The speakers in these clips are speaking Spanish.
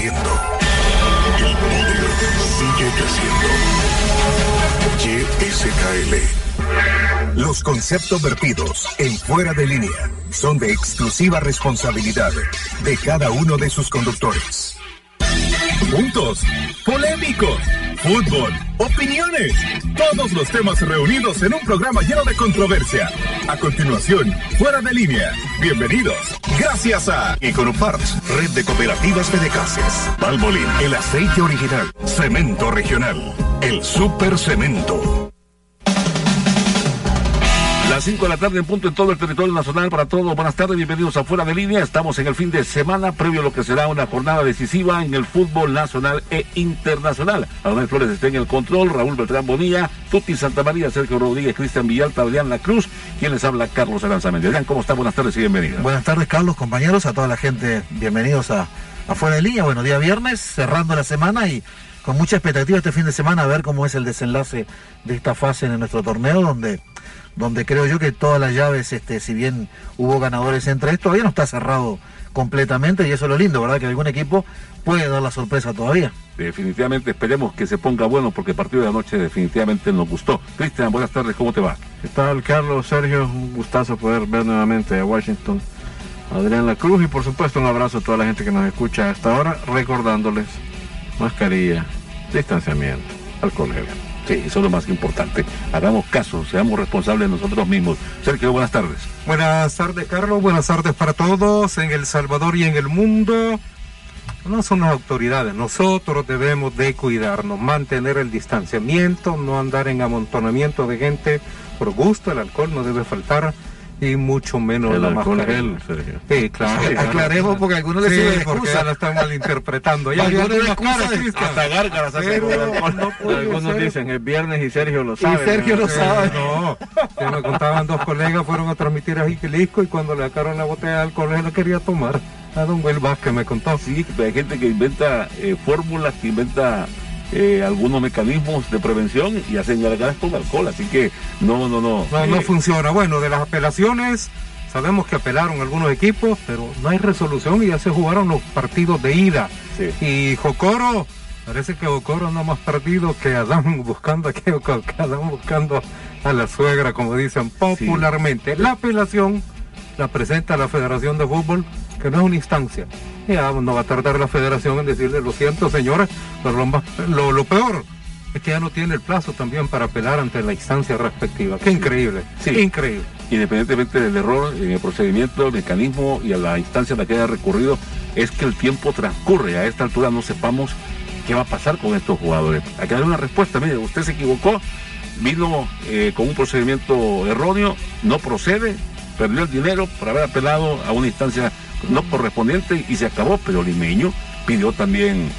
creciendo. El poder sigue creciendo. YSKL. Los conceptos vertidos en fuera de línea son de exclusiva responsabilidad de cada uno de sus conductores. Juntos, polémicos, fútbol, opiniones, todos los temas reunidos en un programa lleno de controversia. A continuación, fuera de línea. Bienvenidos. Gracias a Econoparts, red de cooperativas Fedecases. Valvoline, el aceite original. Cemento regional. El super cemento. Las 5 de la tarde en punto en todo el territorio nacional para todos. Buenas tardes, bienvenidos a Fuera de Línea. Estamos en el fin de semana previo a lo que será una jornada decisiva en el fútbol nacional e internacional. Adonai Flores está en el control, Raúl Beltrán Bonilla, Tuti Santa María, Sergio Rodríguez, Cristian Villalta, Adrián La Cruz, quien les habla Carlos Aranzamendi. Adrián, ¿cómo está? Buenas tardes y bienvenidos. Buenas tardes, Carlos, compañeros, a toda la gente, bienvenidos a, a Fuera de Línea. Bueno, día viernes, cerrando la semana y con mucha expectativa este fin de semana a ver cómo es el desenlace de esta fase en nuestro torneo, donde donde creo yo que todas las llaves, este, si bien hubo ganadores entre estos, todavía no está cerrado completamente y eso es lo lindo, ¿verdad? Que algún equipo puede dar la sorpresa todavía. Definitivamente esperemos que se ponga bueno porque el partido de anoche definitivamente nos gustó. Cristian, buenas tardes, ¿cómo te va? ¿Qué tal, Carlos, Sergio? Un gustazo poder ver nuevamente a Washington. Adrián La Cruz y por supuesto un abrazo a toda la gente que nos escucha hasta ahora, recordándoles mascarilla, distanciamiento, alcohol gel. Eso es lo más importante. Hagamos caso, seamos responsables nosotros mismos. Sergio, buenas tardes. Buenas tardes, Carlos. Buenas tardes para todos en El Salvador y en el mundo. No son las autoridades, nosotros debemos de cuidarnos, mantener el distanciamiento, no andar en amontonamiento de gente por gusto, el alcohol no debe faltar y mucho menos el la alcohol mascarilla. Sergio. Sí, claro. Sí, aclaremos porque algunos le Sí, sirven porque excusa. ya lo están malinterpretando. Ya Algunos excusa. Hasta gárgaras el no Algunos ser. dicen es viernes y Sergio lo Y sabe. Sergio ¿no? lo sabe. No, que me contaban dos colegas, fueron a transmitir a Jiquilisco y cuando le sacaron la botella de alcohol él la quería tomar. A don Will Vázquez me contó. Sí, hay gente que inventa eh, fórmulas, que inventa eh, algunos mecanismos de prevención y hacen gárgaras con alcohol. Así que no, no, no. No, no Eh, funciona. Bueno, de las apelaciones, sabemos que apelaron algunos equipos, pero no hay resolución y ya se jugaron los partidos de ida. Sí. Y Jocoro, parece que Jocoro no más partido que Adán buscando a que, que Adán buscando a la suegra, como dicen popularmente. La apelación la presenta la Federación de Fútbol, que no es una instancia. Ya no va a tardar la federación en decirle, lo siento señores, pero lo, más- lo, lo peor es que ya no tiene el plazo también para apelar ante la instancia respectiva. Qué increíble, Sí. increíble. independientemente del error en el procedimiento, el mecanismo y a la instancia a la que haya recurrido, es que el tiempo transcurre. A esta altura no sepamos qué va a pasar con estos jugadores. Hay que dar una respuesta. Mire, usted se equivocó, vino eh, con un procedimiento erróneo, no procede, perdió el dinero por haber apelado a una instancia no correspondiente y se acabó. Pero Limeño pidió también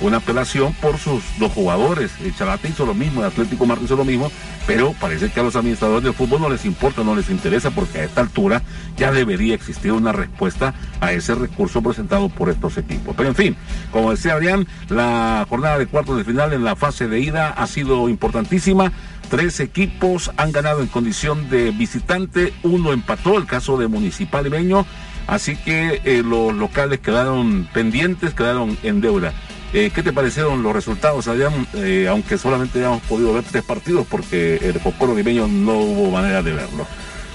una apelación por sus dos jugadores. El Chalate hizo lo mismo, el Atlético Marte hizo lo mismo, pero parece que a los administradores del fútbol no les importa, no les interesa, porque a esta altura ya debería existir una respuesta a ese recurso presentado por estos equipos. Pero en fin, como decía Adrián, la jornada de cuartos de final en la fase de ida ha sido importantísima. Tres equipos han ganado en condición de visitante, uno empató, el caso de Municipal Limeño, así que eh, los locales quedaron pendientes, quedaron en deuda. Eh, ¿Qué te parecieron los resultados, Adrián? Eh, aunque solamente hayamos podido ver tres partidos porque el Cocoro Limeño no hubo manera de verlo.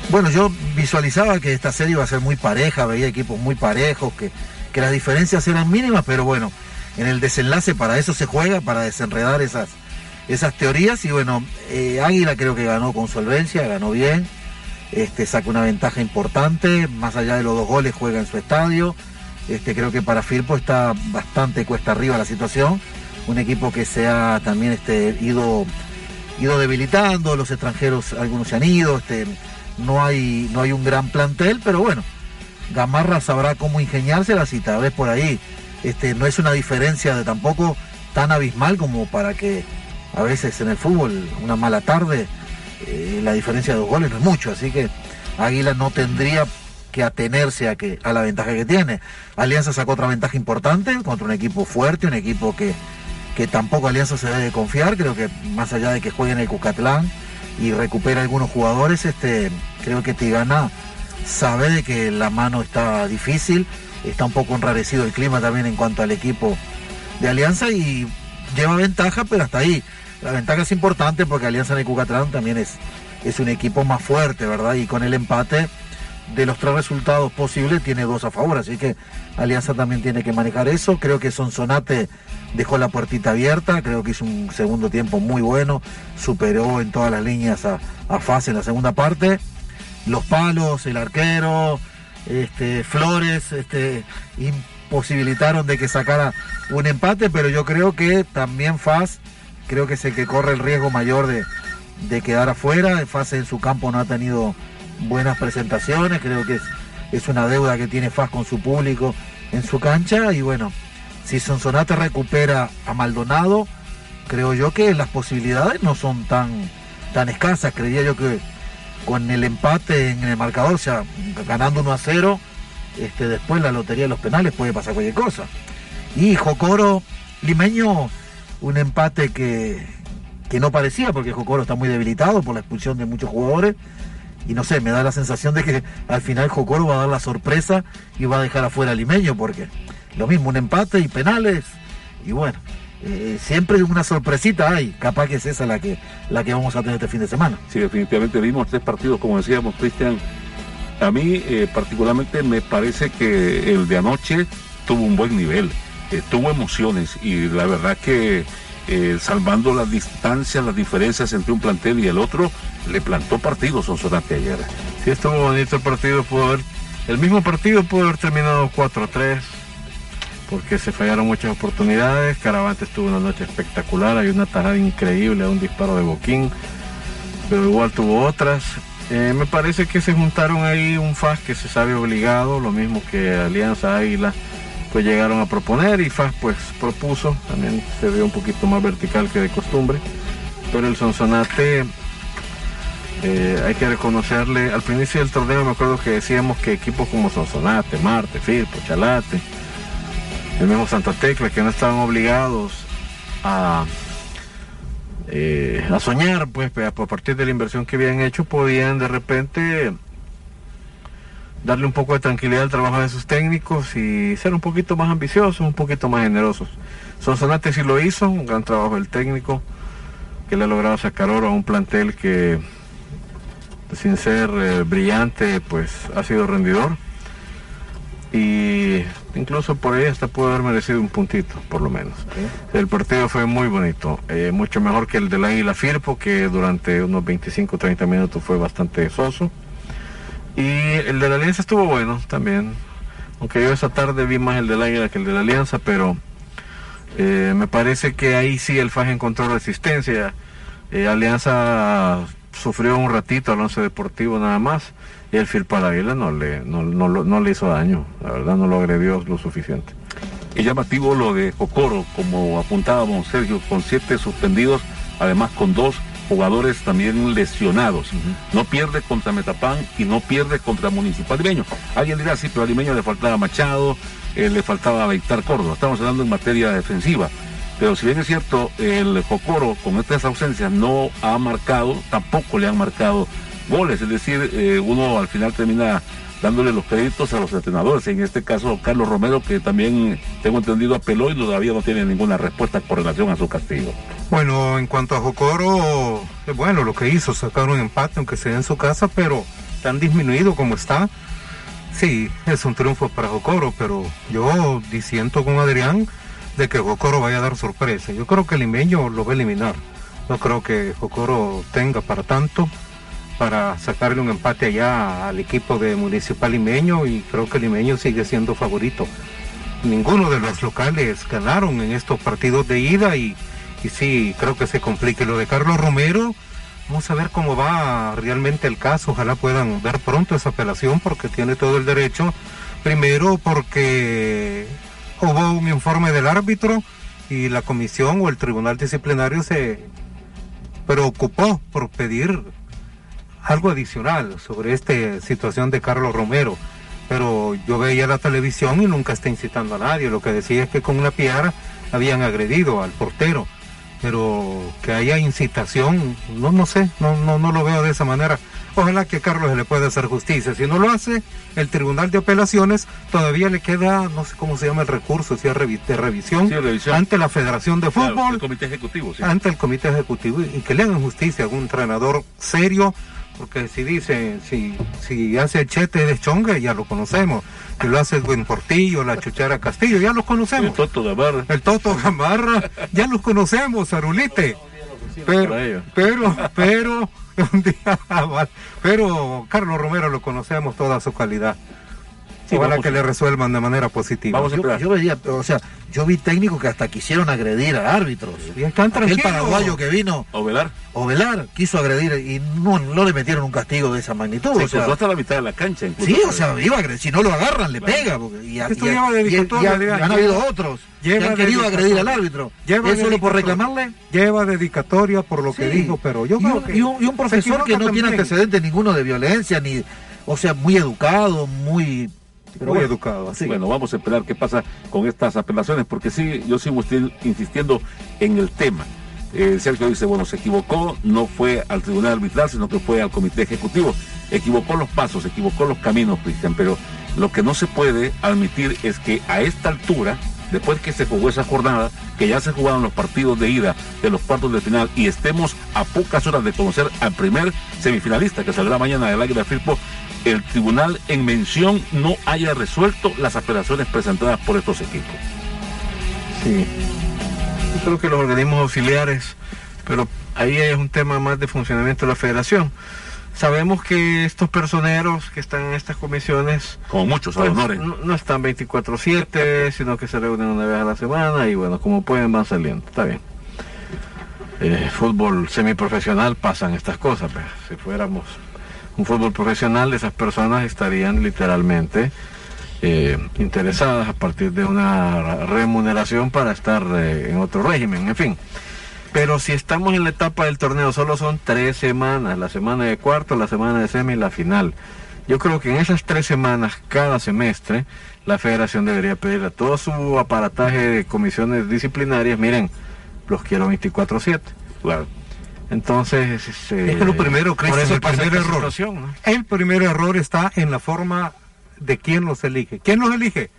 Bueno, yo visualizaba que esta serie iba a ser muy pareja, veía equipos muy parejos, que, que las diferencias eran mínimas, pero bueno, en el desenlace para eso se juega, para desenredar esas, esas teorías. Y bueno, eh, Águila creo que ganó con solvencia, ganó bien, este, saca una ventaja importante, más allá de los dos goles juega en su estadio. Este, creo que para Firpo está bastante cuesta arriba la situación. Un equipo que se ha también este, ido, ido debilitando, los extranjeros algunos se han ido, este, no hay, no hay un gran plantel, pero bueno, Gamarra sabrá cómo ingeniárselas y tal vez por ahí este, no es una diferencia de tampoco tan abismal como para que a veces en el fútbol, una mala tarde, eh, la diferencia de dos goles no es mucho, así que Águila no tendría que atenerse a, que, a la ventaja que tiene. Alianza sacó otra ventaja importante contra un equipo fuerte, un equipo que, que tampoco Alianza se debe confiar, creo que más allá de que juegue en el Cucatlán y recupera algunos jugadores, este, creo que Tigana sabe de que la mano está difícil, está un poco enrarecido el clima también en cuanto al equipo de Alianza y lleva ventaja, pero hasta ahí. La ventaja es importante porque Alianza de Cucatlán también es, es un equipo más fuerte, ¿verdad? Y con el empate de los tres resultados posibles tiene dos a favor, así que Alianza también tiene que manejar eso. Creo que Sonsonate dejó la puertita abierta, creo que hizo un segundo tiempo muy bueno, superó en todas las líneas a, a fase en la segunda parte. Los palos, el arquero, este, Flores, este, imposibilitaron de que sacara un empate, pero yo creo que también Faz, creo que es el que corre el riesgo mayor de, de quedar afuera. Faz en su campo no ha tenido buenas presentaciones, creo que es, es una deuda que tiene Faz con su público en su cancha y bueno, si Sonsonate recupera a Maldonado, creo yo que las posibilidades no son tan, tan escasas, creía yo que con el empate en el marcador, o sea, ganando 1 a 0, este, después la lotería de los penales puede pasar cualquier cosa. Y Jocoro, limeño, un empate que, que no parecía, porque Jocoro está muy debilitado por la expulsión de muchos jugadores. Y no sé, me da la sensación de que al final Jocoro va a dar la sorpresa y va a dejar afuera a Limeño, porque lo mismo, un empate y penales. Y bueno, eh, siempre una sorpresita hay, capaz que es esa la que, la que vamos a tener este fin de semana. Sí, definitivamente vimos tres partidos, como decíamos, Cristian. A mí eh, particularmente me parece que el de anoche tuvo un buen nivel, eh, tuvo emociones y la verdad que eh, salvando las distancias, las diferencias entre un plantel y el otro, le plantó partidos Sonsonate ayer. Sí, estuvo bonito el partido, pudo haber, el mismo partido pudo haber terminado 4-3, porque se fallaron muchas oportunidades. Caravante tuvo una noche espectacular, hay una tajada increíble, un disparo de boquín, pero igual tuvo otras. Eh, me parece que se juntaron ahí un FAS que se sabe obligado, lo mismo que Alianza Águila, llegaron a proponer y FAS pues propuso, también se vio un poquito más vertical que de costumbre, pero el Sonsonate eh, hay que reconocerle, al principio del torneo me acuerdo que decíamos que equipos como Sonsonate, Marte, Firpo, Chalate, el mismo Santa Tecla, que no estaban obligados a, eh, a soñar, pues, a partir de la inversión que habían hecho, podían de repente darle un poco de tranquilidad al trabajo de sus técnicos y ser un poquito más ambiciosos, un poquito más generosos. Sonsonate sí lo hizo, un gran trabajo del técnico, que le ha logrado sacar oro a un plantel que, sin ser eh, brillante, pues ha sido rendidor. Y incluso por ahí hasta pudo haber merecido un puntito, por lo menos. El partido fue muy bonito, eh, mucho mejor que el del Águila Firpo, que durante unos 25 30 minutos fue bastante soso. Y el de la Alianza estuvo bueno también, aunque yo esa tarde vi más el del Águila que el de la Alianza, pero eh, me parece que ahí sí el FAJ encontró resistencia. Eh, Alianza sufrió un ratito al once deportivo nada más y el Firpo al Águila no le, no, no, le hizo daño, la verdad no lo agredió lo suficiente. Es llamativo lo de Jocoro, como apuntábamos Sergio, con siete suspendidos, además con dos jugadores también lesionados. No pierde contra Metapán y no pierde contra Municipal Limeño. Alguien dirá, sí, pero a Limeño le faltaba Machado, eh, le faltaba Víctor Córdoba. Estamos hablando en materia defensiva. Pero si bien es cierto, el Jocoro con estas ausencias no ha marcado, tampoco le han marcado goles. Es decir, eh, uno al final termina dándole los créditos a los entrenadores. En este caso, Carlos Romero, que también tengo entendido apeló y todavía no tiene ninguna respuesta con relación a su castigo. Bueno, en cuanto a Jocoro, eh, bueno, lo que hizo, sacar un empate, aunque sea en su casa, pero tan disminuido como está. Sí, es un triunfo para Jocoro, pero yo disiento con Adrián de que Jocoro vaya a dar sorpresa. Yo creo que limeño lo va a eliminar. No creo que Jocoro tenga para tanto para sacarle un empate allá al equipo de Municipal Limeño y creo que Limeño sigue siendo favorito. Ninguno de los locales ganaron en estos partidos de ida y, y sí, creo que se complique. Lo de Carlos Romero, vamos a ver cómo va realmente el caso. Ojalá puedan ver pronto esa apelación porque tiene todo el derecho. Primero porque hubo un informe del árbitro y la comisión o el tribunal disciplinario se preocupó por pedir algo adicional sobre esta situación de Carlos Romero. Pero yo veía la televisión y nunca está incitando a nadie. Lo que decía es que con una piara habían agredido al portero. Pero que haya incitación, no, no sé, no, no, no lo veo de esa manera. ojalá que Carlos se le pueda hacer justicia. Si no lo hace, el Tribunal de Apelaciones todavía le queda, no sé cómo se llama el recurso, si es revi- de revisión, Sí, revisión. ante la Federación de Claro, Fútbol el comité ejecutivo, sí. ante el comité ejecutivo y, y que le hagan justicia a algún entrenador serio, porque si dice, si, si hace el chete de Chonga, ya lo conocemos. Si lo hace el Buen Portillo, la Chuchara Castillo, ya los El conocemos. Toto Gamarra. El Toto Gamarra, ya los conocemos, Zarulite. Pero, pero, pero, día, pero Carlos Romero lo conocemos toda su calidad. Sí, Ojalá vamos que le resuelvan de manera positiva. Vamos a Yo, yo veía, o sea, yo vi técnicos que hasta quisieron agredir a árbitros. Y están El paraguayo que vino, Ovelar. Ovelar, quiso agredir y no, no le metieron un castigo de esa magnitud. Se o sea, hasta la mitad de la cancha. incluso. sí, o sea, iba a agredir. Si no lo agarran, le Claro. pega. Porque, y, a- Esto y lleva y- y- han habido otros que lleva han querido agredir al árbitro. Lleva ¿Es solo por reclamarle? Lleva dedicatoria por lo que Sí. dijo, pero yo y, creo un, que y un- y un se profesor que no tiene antecedentes ninguno de violencia, ni, o sea, muy educado, muy... pero Muy bueno, educado, así. Bueno, vamos a esperar qué pasa con estas apelaciones, porque sí, yo sigo insistiendo en el tema. Eh, Sergio dice, bueno, se equivocó, no fue al tribunal arbitral, sino que fue al comité ejecutivo. Equivocó los pasos, equivocó los caminos, Cristian, pero lo que no se puede admitir es que a esta altura, después que se jugó esa jornada, que ya se jugaron los partidos de ida de los cuartos de final y estemos a pocas horas de conocer al primer semifinalista que saldrá mañana del Águila Firpo, el tribunal en mención no haya resuelto las apelaciones presentadas por estos equipos. Sí. Yo creo que los organismos auxiliares, pero ahí es un tema más de funcionamiento de la federación. Sabemos que estos personeros que están en estas comisiones Con muchos pues, honores. no, no están 24/7, sino que se reúnen una vez a la semana y bueno, como pueden van saliendo. Está bien. Eh, fútbol semiprofesional pasan estas cosas. pues. Si fuéramos un fútbol profesional, esas personas estarían literalmente eh, interesadas a partir de una remuneración para estar eh, en otro régimen, en fin. Pero si estamos en la etapa del torneo, solo son tres semanas, la semana de cuarto, la semana de semi y la final. Yo creo que en esas tres semanas, cada semestre, la federación debería pedir a todo su aparataje de comisiones disciplinarias, miren, los quiero 24-7. Claro. Entonces, este, Es lo primero, eso el primer error. El primer error está en la forma de quién los elige. ¿Quién los elige?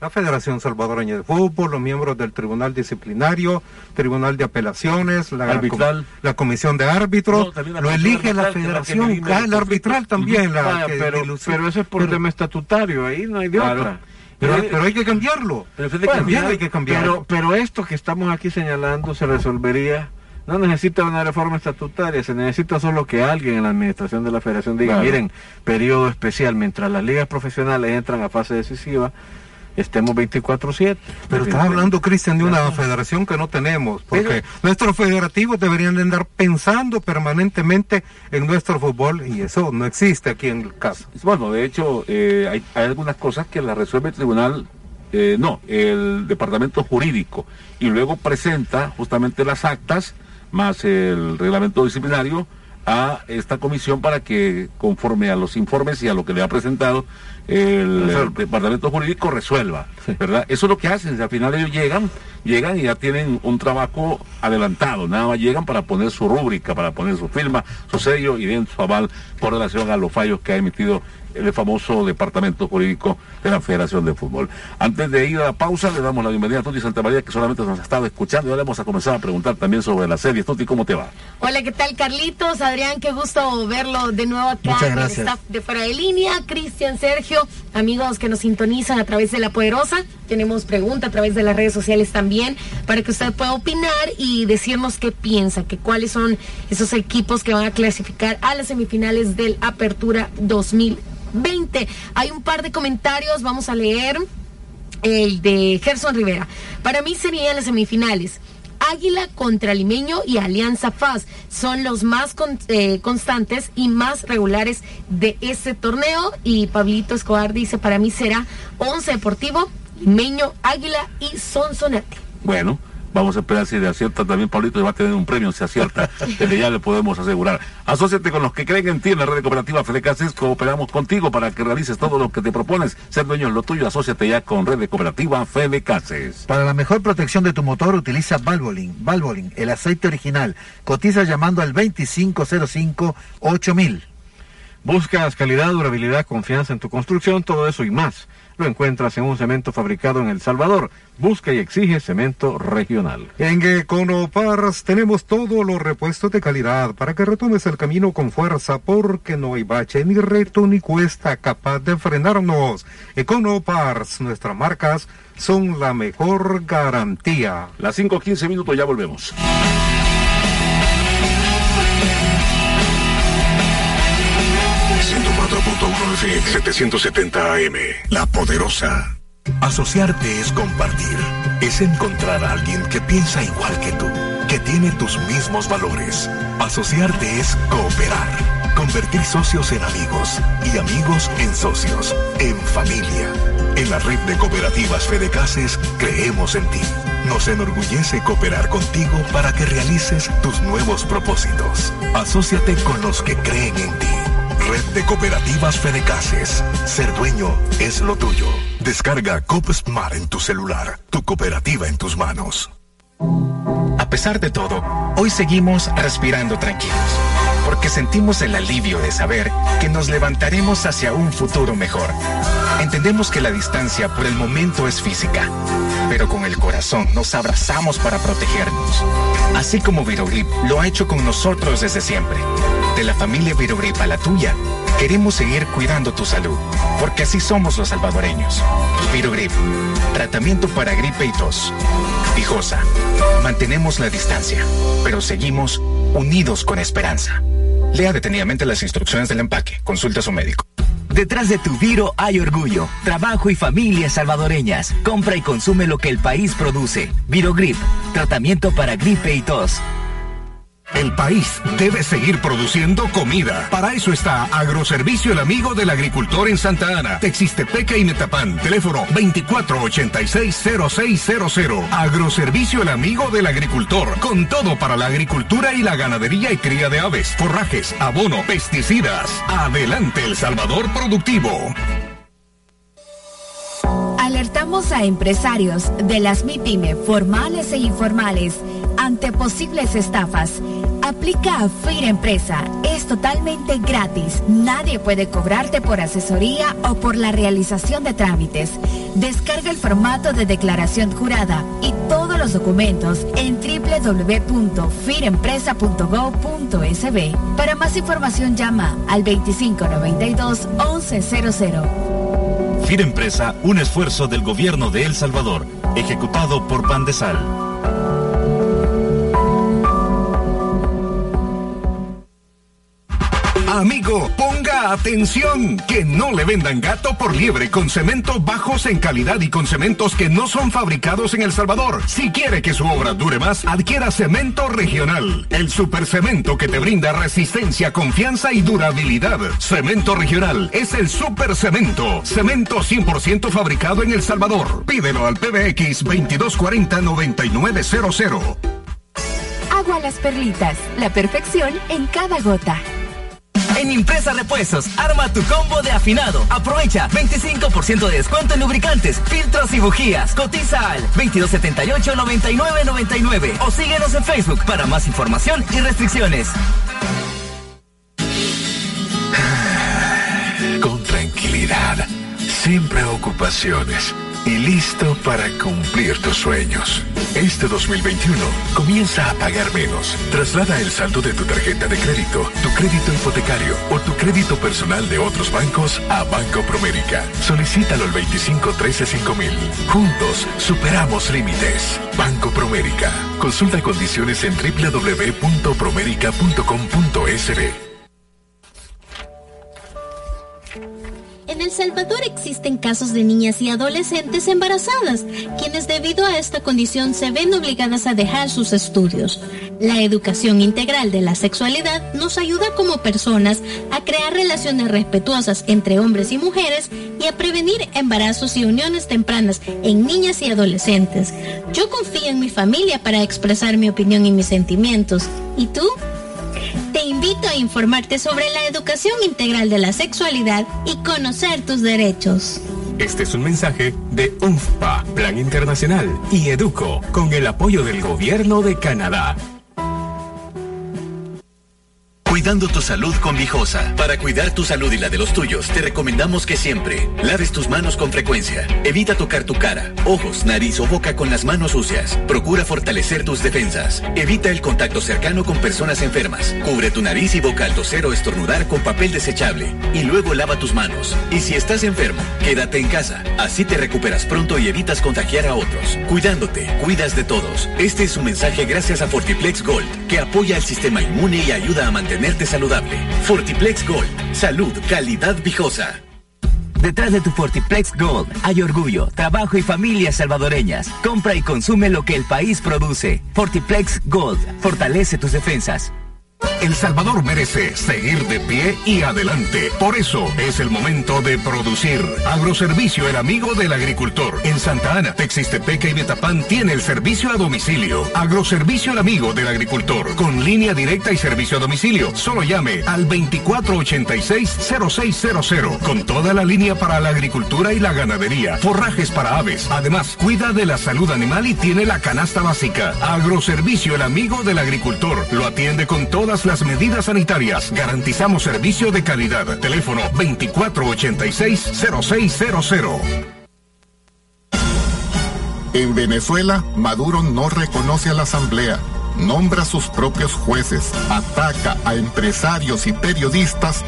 La Federación Salvadoreña de Fútbol, los miembros del Tribunal Disciplinario, Tribunal de Apelaciones, la, Arbitral. la Comisión de Árbitros, No, la lo elige la la Federación, elimina ah, el arbitral también. La Vaya, que pero, pero eso es por pero- tema estatutario, ahí no hay de Claro. otra. pero, Eh, pero hay que cambiarlo. Pero Bueno, hay que cambiarlo. Pero, pero esto que estamos aquí señalando se resolvería. No necesita una reforma estatutaria, se necesita solo que alguien en la administración de la federación diga, Claro. miren, periodo especial, mientras las ligas profesionales entran a fase decisiva, estemos 24/7. Pero estás hablando, Cristian, de una federación que no tenemos, porque nuestros federativos deberían de andar pensando permanentemente en nuestro fútbol y eso no existe aquí en el caso. Bueno, de hecho, eh, hay, hay algunas cosas que las resuelve el tribunal, eh, no, el departamento jurídico, y luego presenta justamente las actas más el reglamento disciplinario a esta comisión para que, conforme a los informes y a lo que le ha presentado el, departamento jurídico, resuelva, ¿verdad? Eso es lo que hacen, al final ellos llegan, llegan y ya tienen un trabajo adelantado, nada más llegan para poner su rúbrica, para poner su firma, su sello y den su aval con relación a los fallos que ha emitido el famoso departamento jurídico de la Federación de Fútbol. Antes de ir a la pausa, le damos la bienvenida a Tuti Santa María, que solamente nos ha estado escuchando, y ahora vamos a comenzar a preguntar también sobre la serie. Tuti, ¿cómo te va? Hola, ¿qué tal Carlitos? Adrián, qué gusto verlo de nuevo acá Muchas en el gracias. staff de Fuera de Línea. Cristian, Sergio, amigos que nos sintonizan a través de La Poderosa. Tenemos pregunta a través de las redes sociales también para que usted pueda opinar y decirnos qué piensa, que cuáles son esos equipos que van a clasificar a las semifinales del Apertura 2020. Hay un par de comentarios, vamos a leer el de Gerson Rivera. Para mí serían las semifinales. Águila contra Limeño y Alianza Faz son los más eh, constantes y más regulares de este torneo. Y Pablito Escobar dice, para mí será Once Deportivo, Limeño, Águila y Sonsonate. Bueno, vamos a esperar si le acierta también Pablito y va a tener un premio si acierta. Desde ya le podemos asegurar. Asociate con los que creen en ti en la red de cooperativa Fede Cases. Cooperamos contigo para que realices todo lo que te propones. Ser dueño es lo tuyo. Asociate ya con red de cooperativa Fede Cases. Para la mejor protección de tu motor utiliza Valvoline. Valvoline, el aceite original. Cotiza llamando al 2505-8000. Buscas calidad, durabilidad, confianza en tu construcción, todo eso y más. Lo encuentras en un cemento fabricado en El Salvador. Busca y exige cemento regional. En Econopars tenemos todos los repuestos de calidad para que retomes el camino con fuerza porque no hay bache ni reto ni cuesta capaz de frenarnos. Econopars, nuestras marcas son la mejor garantía. Las 5.15 minutos ya volvemos. 770 AM, La Poderosa. Asociarte es compartir, es encontrar a alguien que piensa igual que tú, que tiene tus mismos valores. Asociarte es cooperar, convertir socios en amigos y amigos en socios, en familia. En la red de cooperativas Fedecases creemos en ti. Nos enorgullece cooperar contigo para que realices tus nuevos propósitos. Asociate con los que creen en ti. Red de Cooperativas Fedecases. Ser dueño es lo tuyo. Descarga Cop Smart en tu celular. Tu cooperativa en tus manos. A pesar de todo, hoy seguimos respirando tranquilos, porque sentimos el alivio de saber que nos levantaremos hacia un futuro mejor. Entendemos que la distancia por el momento es física, pero con el corazón nos abrazamos para protegernos. Así como Virogrip lo ha hecho con nosotros desde siempre. De la familia Virogrip a la tuya, queremos seguir cuidando tu salud, porque así somos los salvadoreños. Virogrip, tratamiento para gripe y tos. Pijosa, mantenemos la distancia, pero seguimos unidos con esperanza. Lea detenidamente las instrucciones del empaque. Consulte a su médico. Detrás de tu Viro hay orgullo, trabajo y familias salvadoreñas. Compra y consume lo que el país produce. Virogrip, tratamiento para gripe y tos. El país debe seguir produciendo comida. Para eso está Agroservicio El Amigo del Agricultor en Santa Ana, Texistepeca y Metapán. Teléfono 2486-0600. Agroservicio El Amigo del Agricultor. Con todo para la agricultura y la ganadería y cría de aves, forrajes, abono, pesticidas. Adelante El Salvador Productivo. Alertamos a empresarios de las MIPYME formales e informales ante posibles estafas. Aplica a FIR Empresa. Es totalmente gratis. Nadie puede cobrarte por asesoría o por la realización de trámites. Descarga el formato de declaración jurada y todos los documentos en www.firempresa.gov.sb. Para más información llama al 2592 1100. FIR Empresa, un esfuerzo del gobierno de El Salvador, ejecutado por Pandesal. Amigo, ponga atención, que no le vendan gato por liebre con cemento bajos en calidad y con cementos que no son fabricados en El Salvador. Si quiere que su obra dure más, adquiera cemento regional, el supercemento que te brinda resistencia, confianza y durabilidad. Cemento regional es el supercemento, cemento 100% fabricado en El Salvador. Pídelo al PBX 2240-9900. Agua las perlitas, la perfección en cada gota. En Impresa Repuestos, arma tu combo de afinado. Aprovecha 25% de descuento en lubricantes, filtros y bujías. Cotiza al 2278-9999 o síguenos en Facebook para más información y restricciones. Con tranquilidad, sin preocupaciones y listo para cumplir tus sueños. Este 2021 comienza a pagar menos. Traslada el saldo de tu tarjeta de crédito, tu crédito hipotecario o tu crédito personal de otros bancos a Banco Promérica. Solicítalo al 25135000. Juntos superamos límites. Banco Promérica. Consulta condiciones en www.promérica.com.sb. El Salvador existen casos de niñas y adolescentes embarazadas, quienes debido a esta condición se ven obligadas a dejar sus estudios. La educación integral de la sexualidad nos ayuda como personas a crear relaciones respetuosas entre hombres y mujeres y a prevenir embarazos y uniones tempranas en niñas y adolescentes. Yo confío en mi familia para expresar mi opinión y mis sentimientos. ¿Y tú? Te invito a informarte sobre la educación integral de la sexualidad y conocer tus derechos. Este es un mensaje de UNFPA, Plan Internacional, y Educo, con el apoyo del Gobierno de Canadá. Cuidando tu salud con Vijosa. Para cuidar tu salud y la de los tuyos, te recomendamos que siempre laves tus manos con frecuencia. Evita tocar tu cara, ojos, nariz o boca con las manos sucias. Procura fortalecer tus defensas. Evita el contacto cercano con personas enfermas. Cubre tu nariz y boca al toser o estornudar con papel desechable. Y luego lava tus manos. Y si estás enfermo, quédate en casa. Así te recuperas pronto y evitas contagiar a otros. Cuidándote, cuidas de todos. Este es un mensaje gracias a Fortiplex Gold, que apoya el sistema inmune y ayuda a saludable. Fortiplex Gold. Salud, calidad viejosa. Detrás de tu Fortiplex Gold hay orgullo, trabajo y familias salvadoreñas. Compra y consume lo que el país produce. Fortiplex Gold fortalece tus defensas. El Salvador merece seguir de pie y adelante. Por eso es el momento de producir. Agroservicio, el amigo del agricultor. En Santa Ana, Texistepec y Betapán tiene el servicio a domicilio. Agroservicio, el amigo del agricultor. Con línea directa y servicio a domicilio. Solo llame al 2486-0600. Con toda la línea para la agricultura y la ganadería. Forrajes para aves. Además, cuida de la salud animal y tiene la canasta básica. Agroservicio, el amigo del agricultor. Lo atiende con todas las medidas sanitarias. Garantizamos servicio de calidad. Teléfono 2486-0600. En Venezuela, Maduro no reconoce a la Asamblea, nombra sus propios jueces, ataca a empresarios y periodistas,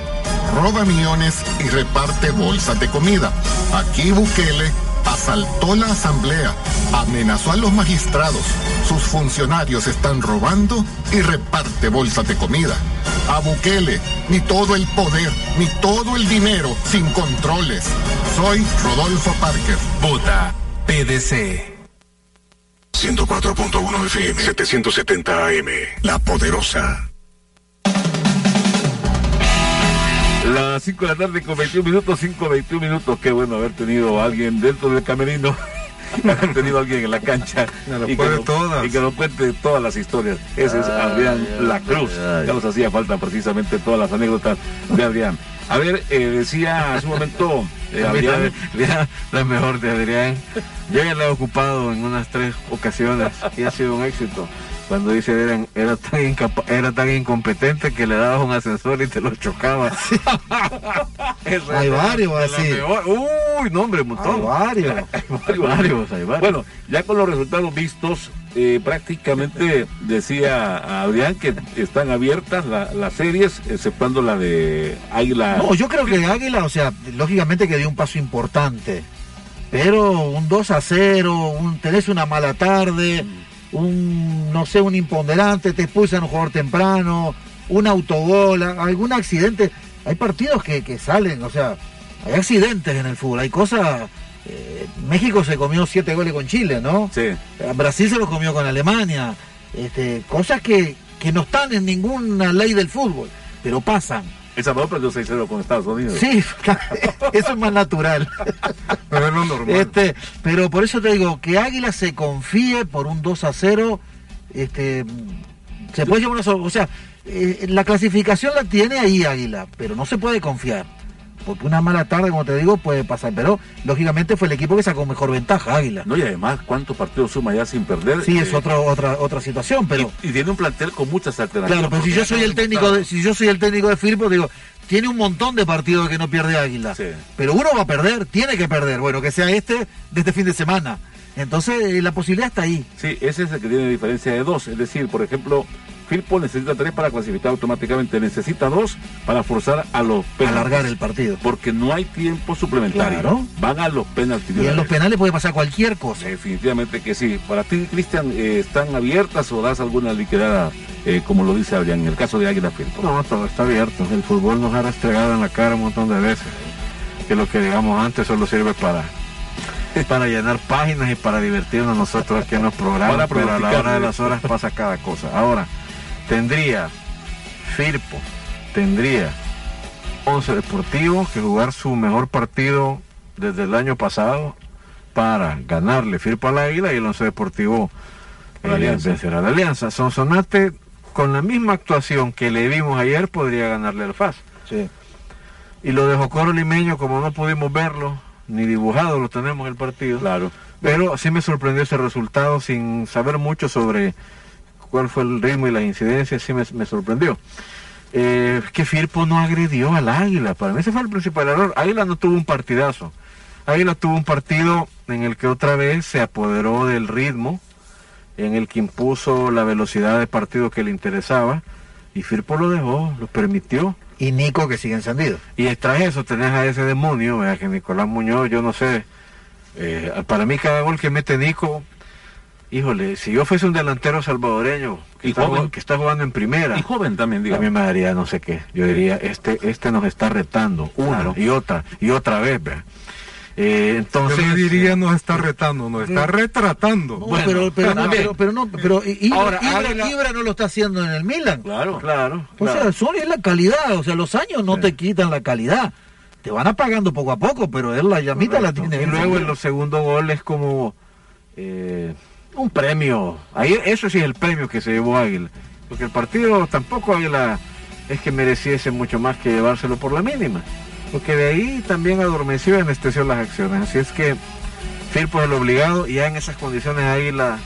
roba millones y reparte bolsas de comida. Aquí Bukele asaltó la asamblea, amenazó a los magistrados, sus funcionarios están robando y reparte bolsas de comida. A Bukele, ni todo el poder, ni todo el dinero, sin controles. Soy Rodolfo Parker. Vota PDC. 104.1 FM, 770 AM. La Poderosa. Las 5 de la tarde con 21 minutos, 5, 21 minutos. Qué bueno haber tenido a alguien dentro del camerino. haber tenido a alguien en la cancha y, que nos, y que nos cuente todas las historias. Ese es Adrián La Cruz. Ya nos hacía falta precisamente todas las anécdotas de Adrián. A ver, eh, decía hace un momento eh, Adrián, la mejor de Adrián. Yo ya la he ocupado en unas tres ocasiones y ha sido un éxito. Cuando dice era, era tan era tan incompetente que le dabas un ascensor y te lo chocaba. hay varios así. Uy, no hombre, un montón. Hay varios. hay varios, hay varios. Bueno, ya con los resultados vistos, eh, prácticamente decía Adrián que están abiertas las series, exceptuando la de Águila. No, yo creo que Águila, o sea, lógicamente que dio un paso importante. Pero un 2 a 0, un, tenés una mala tarde un, no sé, un imponderante, te expulsan un jugador temprano, un autogol, algún accidente. Hay partidos que, que salen, o sea, hay accidentes en el fútbol, hay cosas... Eh, México se comió siete goles con Chile, ¿no? Sí. Brasil se los comió con Alemania. Este, cosas que, que no están en ninguna ley del fútbol, pero pasan. El Salvador perdió 6-0 con Estados Unidos. Sí, eso es más natural. pero es lo normal. Este, pero por eso te digo, que Águila se confíe por un 2 0, este, se puede llevar una... O sea, eh, la clasificación la tiene ahí Águila, pero no se puede confiar. Porque una mala tarde, como te digo, puede pasar. Pero lógicamente fue el equipo que sacó mejor ventaja, Águila. No, y además, ¿cuántos partidos suma ya sin perder? Sí, es eh, otra, otra, otra situación, pero. Y, tiene un plantel con muchas alternativas. Claro, pero si yo soy el técnico de, si yo soy el técnico de Firpo, digo, tiene un montón de partidos que no pierde Águila. Pero uno va a perder, tiene que perder. Bueno, que sea este de este fin de semana. Entonces, eh, la posibilidad está ahí. Sí, ese es el que tiene diferencia de dos. Es decir, por ejemplo, Firpo necesita tres para clasificar automáticamente, necesita dos para forzar a los penaltis. Alargar el partido. Porque no hay tiempo suplementario. Van a los penaltis. Y en los penales puede pasar cualquier cosa. Definitivamente que sí. Para ti, Cristian, eh, ¿están abiertas o das alguna liquidada, eh, como lo dice Adrián, en el caso de Águila Firpo? No, todo está abierto. El fútbol nos ha restregado en la cara un montón de veces. Que lo que digamos antes solo sirve para para llenar páginas y para divertirnos nosotros aquí en los programas, pero a la hora de las horas pasa cada cosa. Ahora, tendría Firpo, tendría Once Deportivo que jugar su mejor partido desde el año pasado para ganarle Firpo al Águila y el Once Deportivo eh, vencer a la Alianza. Sonsonate con la misma actuación que le vimos ayer podría ganarle al FAS. Sí. Y lo de Jocoro Limeño, como no pudimos verlo, ni dibujado lo tenemos el partido. Claro. Pero sí me sorprendió ese resultado sin saber mucho sobre cuál fue el ritmo y las incidencias, sí me, sorprendió. Eh, que Firpo no agredió al Águila. Para mí ese fue el principal error. Águila no tuvo un partidazo. Águila tuvo un partido en el que otra vez se apoderó del ritmo, en el que impuso la velocidad de partido que le interesaba. Y Firpo lo dejó, lo permitió. Y Nico que sigue encendido. Y tras eso tenés a ese demonio, vea, que Nicolás Muñoz, yo no sé. eh, para mí cada gol que mete Nico, híjole, si yo fuese un delantero salvadoreño que, Y está, joven. jugando- que está jugando en primera, Y joven también, a mí me daría no sé qué. Yo diría, este, este nos está retando una Claro. y otra y otra vez. Eh, entonces, Yo diría no está retando, no está retratando. No, pero, pero, no, también. pero, pero no, pero Ibra, Ahora, Ibra- Águila- Ibra no lo está haciendo en el Milan. Claro. claro, O claro. sea, son, es la calidad, o sea, los años no te quitan la calidad. Te van apagando poco a poco, pero él la llamita la tiene. Y luego en los segundos goles como eh, un premio. Ahí eso sí es el premio que se llevó Águila. Porque el partido tampoco Águila es que mereciese mucho más que llevárselo por la mínima. Porque de ahí también adormeció y anestesió las acciones. Así es que Firpo es el obligado y ya en esas condiciones Águila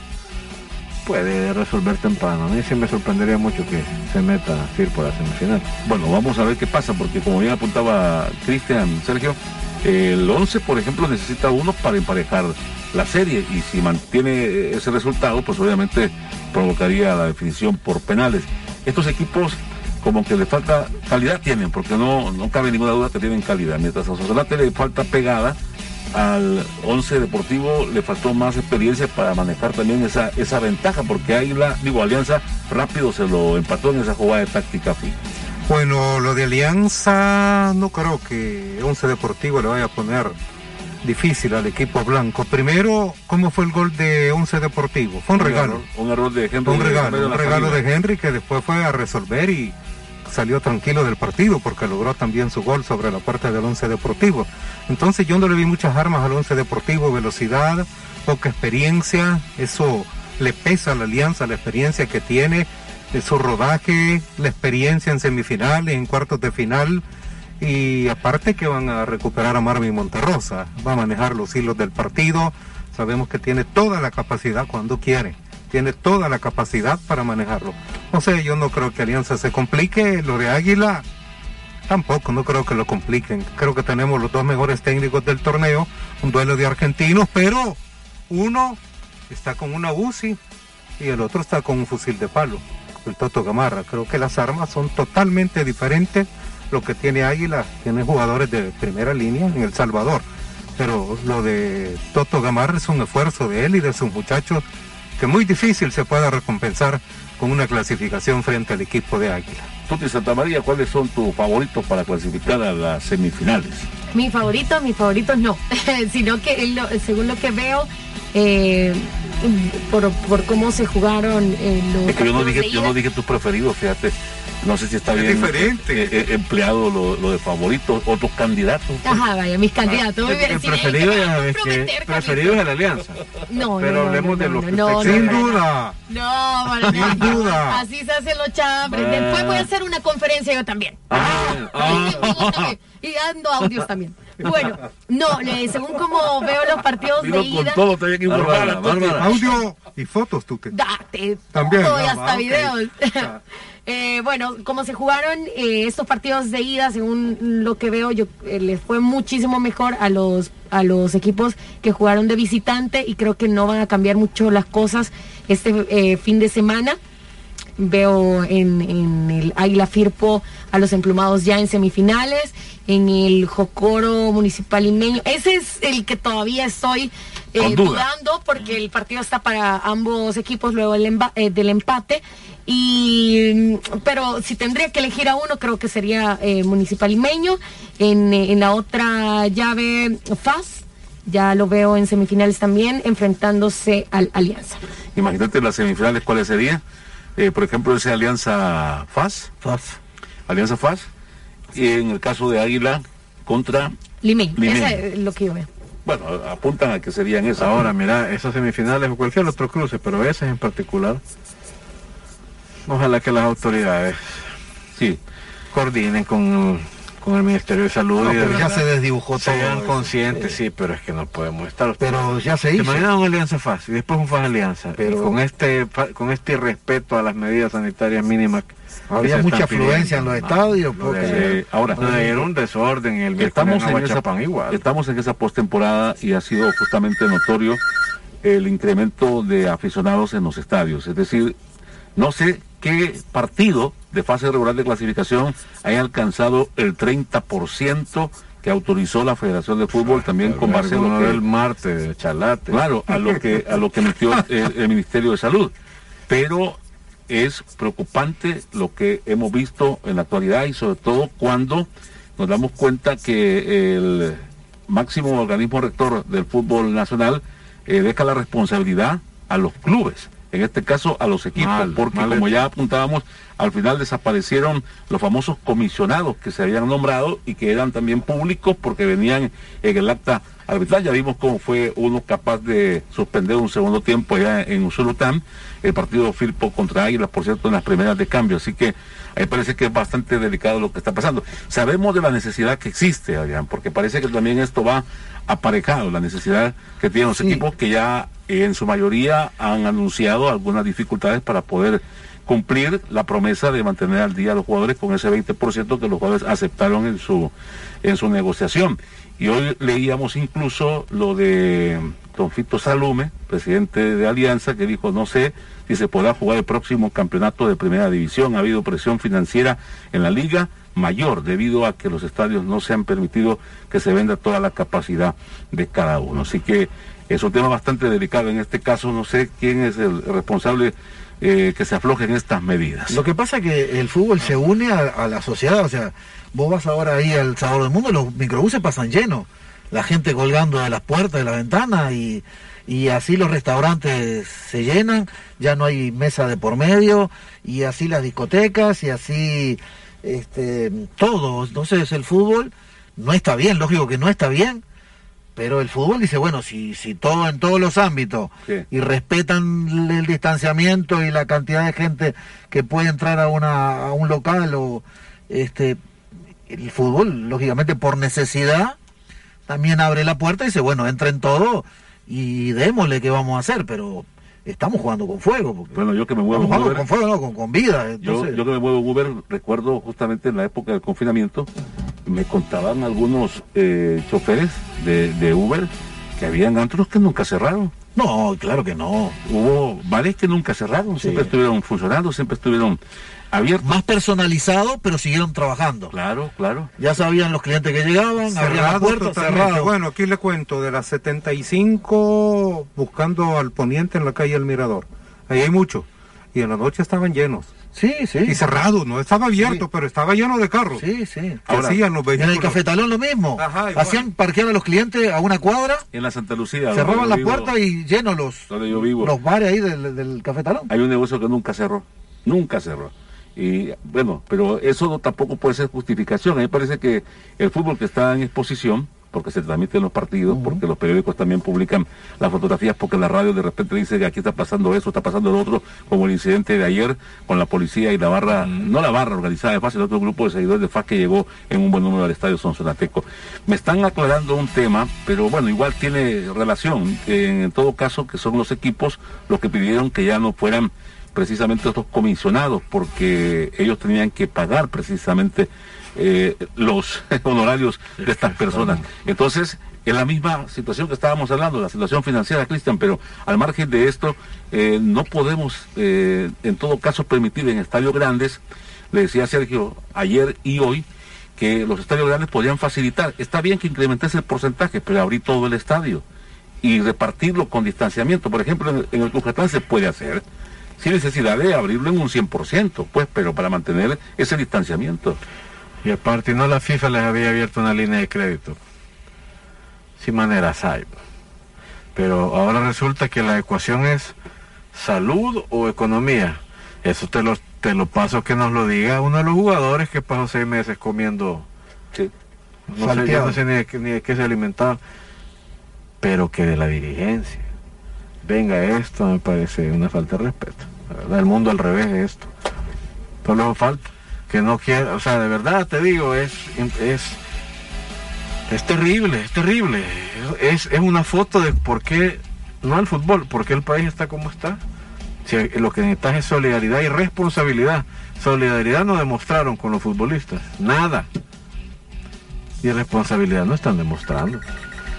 puede resolver temprano. A mí sí me sorprendería mucho que se meta Firpo a la semifinal. Bueno, vamos a ver qué pasa, porque como bien apuntaba Cristian, Sergio, el 11, por ejemplo, necesita uno para emparejar la serie y si mantiene ese resultado, pues obviamente provocaría la definición por penales. Estos equipos como que le falta calidad tienen, porque no, no cabe ninguna duda que tienen calidad. Mientras a Sosolate le falta pegada, al 11 Deportivo le faltó más experiencia para manejar también esa, esa ventaja, porque Águila, digo, Alianza rápido se lo empató en esa jugada de táctica fija. Bueno, lo de Alianza no creo que Once Deportivo le vaya a poner difícil al equipo blanco. Primero, ¿cómo fue el gol de Once Deportivo? Fue un regalo. error, un error de Henry. un regalo, de un regalo de Henry que después fue a resolver y salió tranquilo del partido porque logró también su gol sobre la puerta del Once Deportivo. Entonces yo no le vi muchas armas al Once Deportivo, velocidad, poca experiencia, eso le pesa a la alianza, la experiencia que tiene, de su rodaje, la experiencia en semifinales, en cuartos de final. Y aparte que van a recuperar a Marvin Monterrosa, va a manejar los hilos del partido, sabemos que tiene toda la capacidad cuando quiere, tiene toda la capacidad para manejarlo. No sé, yo no creo que Alianza se complique, lo de Águila tampoco, no creo que lo compliquen. Creo que tenemos los dos mejores técnicos del torneo, un duelo de argentinos, pero uno está con una UCI y el otro está con un fusil de palo, el Toto Gamarra. Creo que las armas son totalmente diferentes. Lo que tiene Águila tiene jugadores de primera línea en El Salvador, pero lo de Toto Gamarra es un esfuerzo de él y de sus muchachos que muy difícil se pueda recompensar con una clasificación frente al equipo de Águila. Tuti Santa María, ¿cuáles son tus favoritos para clasificar a las semifinales? Mi favorito, mis favoritos no, sino que lo- según lo que veo, eh, por, por cómo se jugaron eh, los Es que yo no dije, yo no dije tus preferidos, fíjate. No sé si está Es bien diferente. eh, eh, empleado lo, lo de favoritos, otros candidatos. Ajá, vaya, mis candidatos. muy bien, El sí, preferido ya sabes que preferido es el Alianza. No, Pero no, hablemos no, de no, lo no, que Sin duda. No. Sin duda. Así se hacen los chambres. Después voy a hacer una conferencia yo también. Ah, Y yo también. Y dando audios también. Bueno, no, eh, según como veo los partidos Vino de con ida. todo, te había que informar. Bárbara, Tuti. Bárbara. Audio y fotos, tú que. Date, También, todo y ah, hasta ok. videos. Eh, bueno, como se jugaron eh, estos partidos de ida, según lo que veo, yo eh, les fue muchísimo mejor a los a los equipos que jugaron de visitante y creo que no van a cambiar mucho las cosas este eh, fin de semana. Veo en, en el Águila Firpo a los emplumados ya en semifinales, en el Jocoro Municipal Limeño. Ese es el que todavía estoy eh, dudando porque el partido está para ambos equipos luego del, emba- eh, del empate. Y, mm, pero si tendría que elegir a uno, creo que sería eh, Municipal Limeño. En, eh, en la otra llave, FAS. Ya lo veo en semifinales también, enfrentándose al Alianza. Imagínate las semifinales, ¿cuáles serían? Eh, por ejemplo, esa Alianza FAS, Faz. Alianza FAS, en el caso de Águila contra, Limeño, Limeño. ese es lo que yo veo. bueno, apuntan a que serían esas. Ahora, mira, esas semifinales o cualquier otro cruce, pero esas en particular, ojalá que las autoridades sí, coordinen con con el Ministerio de Salud. No, y de pero ya se desdibujó todo Sean conscientes, sí, pero es que no podemos estar. Pero ya se ¿Te hizo. imaginas una alianza fácil? Después un faz alianza. Pero- y con este con este irrespeto a las medidas sanitarias mínimas. Había mucha afluencia en los estadios, porque- de- Eh, ahora, ayer un desorden el estamos en en, esa, igual. estamos en esa postemporada y ha sido justamente notorio el incremento de aficionados en los estadios. Es decir, no sé qué partido de fase regular de clasificación haya alcanzado el 30% que autorizó la Federación de Fútbol también con base en lo que del martes, de Chalate. Claro, a lo que a lo que emitió el, el Ministerio de Salud. Pero es preocupante lo que hemos visto en la actualidad y sobre todo cuando nos damos cuenta que el máximo organismo rector del fútbol nacional eh, deja la responsabilidad a los clubes, en este caso a los equipos, Mal, porque mal como hecho. ya apuntábamos, al final desaparecieron los famosos comisionados que se habían nombrado y que eran también públicos porque venían en el acta arbitral. Ya vimos cómo fue uno capaz de suspender un segundo tiempo allá en Usulután, el partido Firpo contra Águilas, por cierto, en las primeras de cambio. Así que ahí parece que es bastante delicado lo que está pasando. Sabemos de la necesidad que existe, Adrián, porque parece que también esto va aparejado, la necesidad que tienen los equipos que ya en su mayoría han anunciado algunas dificultades para poder cumplir la promesa de mantener al día a los jugadores con ese 20% que los jugadores aceptaron en su en su negociación. Y hoy leíamos incluso lo de Don Fito Salume, presidente de Alianza, que dijo, no sé si se podrá jugar el próximo campeonato de primera división. Ha habido presión financiera en la liga mayor debido a que los estadios no se han permitido que se venda toda la capacidad de cada uno. Así que es un tema bastante delicado. En este caso no sé quién es el responsable eh, que se aflojen estas medidas. Lo que pasa es que el fútbol se une a, la sociedad, o sea, vos vas ahora ahí al Salvador del Mundo, los microbuses pasan llenos, la gente colgando de las puertas, de la ventana y, y así los restaurantes se llenan, ya no hay mesa de por medio y así las discotecas y así este todo, entonces el fútbol no está bien, lógico que no está bien, pero el fútbol dice, bueno, si, si todo en todos los ámbitos Sí. y respetan el distanciamiento y la cantidad de gente que puede entrar a, una, a un local o este el fútbol, lógicamente por necesidad, también abre la puerta y dice, bueno, entren todo y démosle qué vamos a hacer, pero estamos jugando con fuego. Porque Bueno, yo que me muevo en Uber, con fuego, no, con, con vida. Yo que me muevo en Uber, recuerdo justamente en la época del confinamiento, me contaban algunos eh, choferes de, de Uber que habían antros que nunca cerraron. No, claro que no. Hubo bares que nunca cerraron, siempre estuvieron funcionando, siempre estuvieron abiertos. Más personalizado, pero siguieron trabajando. Claro, claro. Ya sabían los clientes que llegaban, abrían la Cerrado puerta, totalmente. cerrado. Bueno, aquí le cuento, de las 75 buscando al poniente en la calle El Mirador. Ahí hay mucho. Y en la noche estaban llenos. Sí, sí. Y cerrado, no estaba abierto, Sí. pero estaba lleno de carros. Sí, sí. Ahora, hacían los En el vehículos. cafetalón lo mismo. Ajá. Hacían parquear a los clientes a una cuadra, En la Santa Lucía. cerraban la vivo- puerta y llenos los, Donde yo vivo. los bares ahí del, del cafetalón. Hay un negocio que nunca cerró, nunca cerró. Y bueno, pero eso no, tampoco puede ser justificación. A mí me parece que el fútbol que está en exposición, porque se transmiten los partidos, porque los periódicos también publican las fotografías, porque la radio de repente dice que aquí está pasando eso, está pasando lo otro, como el incidente de ayer con la policía y la barra, no la barra organizada de FAS, el otro grupo de seguidores de FAS que llegó en un buen número al estadio Sonsonateco. Me están aclarando un tema, pero bueno, igual tiene relación, en, en todo caso, que son los equipos los que pidieron que ya no fueran precisamente estos comisionados, porque ellos tenían que pagar precisamente eh, los honorarios de estas personas. Entonces, en la misma situación que estábamos hablando, la situación financiera, Cristian, pero al margen de esto, eh, no podemos, eh, en todo caso, permitir en estadios grandes, le decía Sergio ayer y hoy, que los estadios grandes podrían facilitar. Está bien que incrementase el porcentaje, pero abrir todo el estadio y repartirlo con distanciamiento. Por ejemplo, en el, en el Cuscatlán se puede hacer sin necesidad de abrirlo en un 100%, pues, pero para mantener ese distanciamiento. Y aparte, no la FIFA les había abierto una línea de crédito. Sin manera hay. Pero ahora resulta que la ecuación es salud o economía. Eso te lo, te lo paso que nos lo diga uno de los jugadores que pasó seis meses comiendo. Sí. No sé, yo Salteado. no sé ni de, qué- ni de qué se alimentaba. Pero que de la dirigencia venga esto me parece una falta de respeto. La verdad, el mundo al revés de esto. Solo falta. Que no quiere, o sea, de verdad te digo, es, es, es terrible, es terrible. Es, es una foto de por qué, no el fútbol, por qué el país está como está. Si lo que necesitas es solidaridad y responsabilidad. Solidaridad no demostraron con los futbolistas, nada. Y responsabilidad no están demostrando.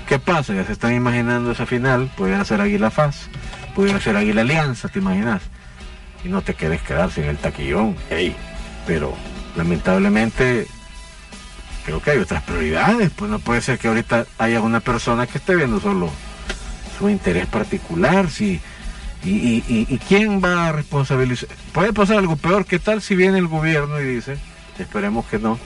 ¿Qué pasa? Ya se están imaginando esa final, pudiera ser Águila Faz, pudiera ser Águila Alianza, ¿te imaginas? Y no te quieres quedar sin el taquillón, pero lamentablemente creo que hay otras prioridades, pues no puede ser que ahorita haya una persona que esté viendo solo su interés particular, si y, y, y, quién va a responsabilizar. Puede pasar algo peor, ¿qué tal si viene el gobierno y dice, esperemos que no,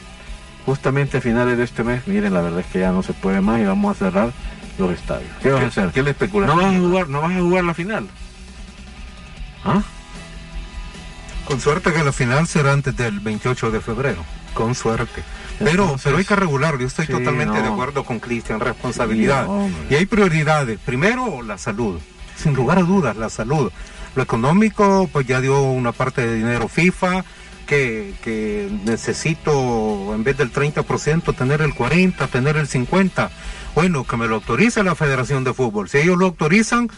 justamente a finales de este mes, miren, la verdad es que ya no se puede más y vamos a cerrar los estadios. ¿Qué vas a hacer? ¿Qué le especulas? No vas a jugar, no vas a jugar la final. ¿Ah? Con suerte que la final será antes del 28 de febrero. Con suerte. Pero, pero hay que regularlo. Yo estoy Sí, totalmente no. de acuerdo con Cristian. Responsabilidad. Y hay prioridades. Primero, la salud. Sin lugar a dudas, la salud. Lo económico, pues ya dio una parte de dinero FIFA. Que, que necesito, en vez del 30%, tener el 40%, tener el 50%. Bueno, que me lo autorice la Federación de Fútbol. Si ellos lo autorizan,